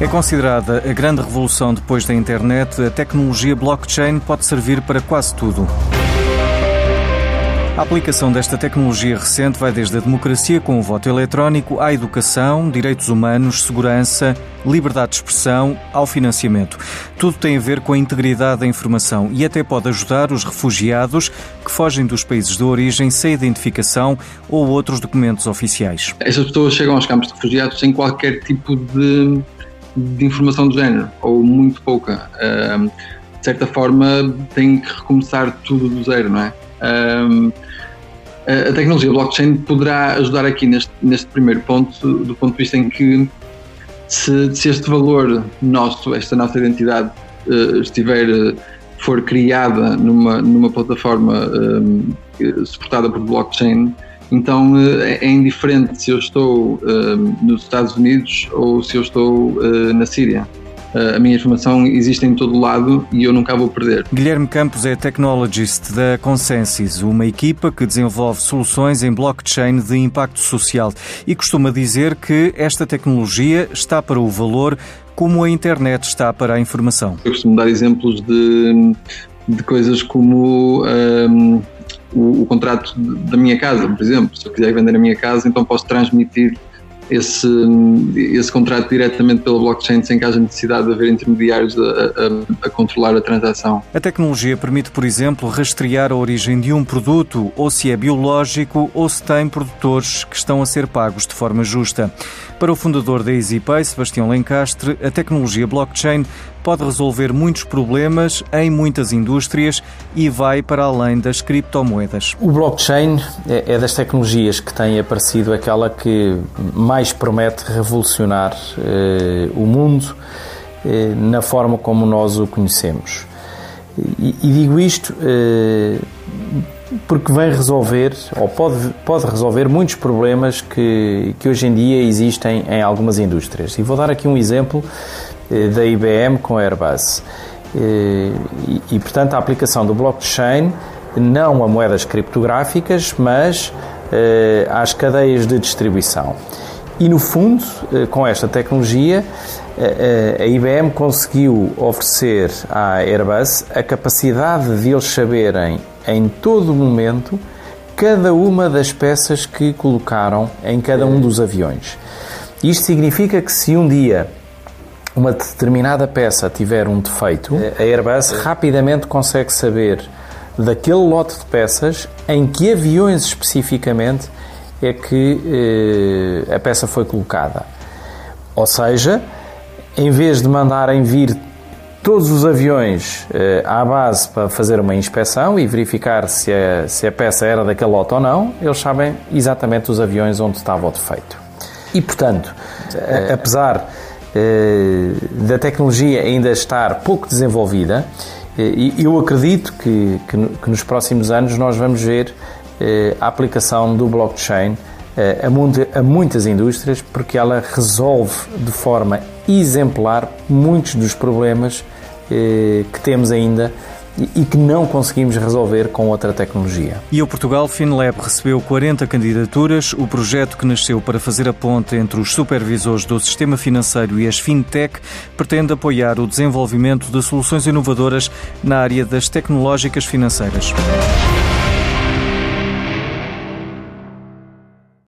É considerada a grande revolução depois da internet, a tecnologia blockchain pode servir para quase tudo. A aplicação desta tecnologia recente vai desde a democracia com o voto eletrónico à educação, direitos humanos, segurança, liberdade de expressão, ao financiamento. Tudo tem a ver com a integridade da informação e até pode ajudar os refugiados que fogem dos países de origem sem identificação ou outros documentos oficiais. Essas pessoas chegam aos campos de refugiados sem qualquer tipo de, de informação do género, ou muito pouca. de certa forma, têm que recomeçar tudo do zero, não é? a tecnologia blockchain poderá ajudar aqui neste, neste primeiro ponto, do ponto de vista em que se, se este valor nosso, esta nossa identidade uh, estiver, for criada numa, numa plataforma uh, suportada por blockchain, então é, é indiferente se eu estou nos Estados Unidos ou se eu estou na Síria. Eh, a minha informação existe em todo lado e eu nunca a vou perder. Guilherme Campos é Technologist da Consensus, uma equipa que desenvolve soluções em blockchain de impacto social e costuma dizer que esta tecnologia está para o valor como a internet está para a informação. Eu costumo dar exemplos de, de coisas como um, o, o, contrato da minha casa, por exemplo. Se eu quiser vender a minha casa, então posso transmitir esse, esse contrato diretamente pela blockchain sem que haja necessidade de haver intermediários a, a, a, controlar a transação. A tecnologia permite, por exemplo, rastrear a origem de um produto, ou se é biológico, ou se tem produtores que estão a ser pagos de forma justa. Para o fundador da EasyPay, Sebastião Lencastre, a tecnologia blockchain pode resolver muitos problemas em muitas indústrias e vai para além das criptomoedas. O blockchain é, é das tecnologias que tem aparecido aquela que mais promete revolucionar eh, o mundo eh, na forma como nós o conhecemos. E, e digo isto eh, porque vem resolver, ou pode, pode resolver, muitos problemas que, que hoje em dia existem em algumas indústrias. E vou dar aqui um exemplo eh, da IBM com a Airbus. Eh, e, e, portanto, a aplicação do blockchain não a moedas criptográficas, mas eh, às cadeias de distribuição. E, no fundo, com esta tecnologia, a IBM conseguiu oferecer à Airbus a capacidade de eles saberem em todo momento cada uma das peças que colocaram em cada um dos aviões. Isto significa que se um dia uma determinada peça tiver um defeito, a Airbus rapidamente consegue saber daquele lote de peças em que aviões especificamente é que eh, a peça foi colocada. Ou seja, em vez de mandarem vir todos os aviões eh, à base para fazer uma inspeção e verificar se a, se a peça era daquele lote ou não, eles sabem exatamente os aviões onde estava o defeito. E, portanto, eh, apesar eh, da tecnologia ainda estar pouco desenvolvida, eh, eu acredito que, que, que nos próximos anos nós vamos ver a aplicação do blockchain a, muitas indústrias, porque ela resolve de forma exemplar muitos dos problemas que temos ainda e que não conseguimos resolver com outra tecnologia. E o Portugal FinLab recebeu 40 candidaturas. O projeto que nasceu para fazer a ponte entre os supervisores do sistema financeiro e as fintech pretende apoiar o desenvolvimento de soluções inovadoras na área das tecnológicas financeiras.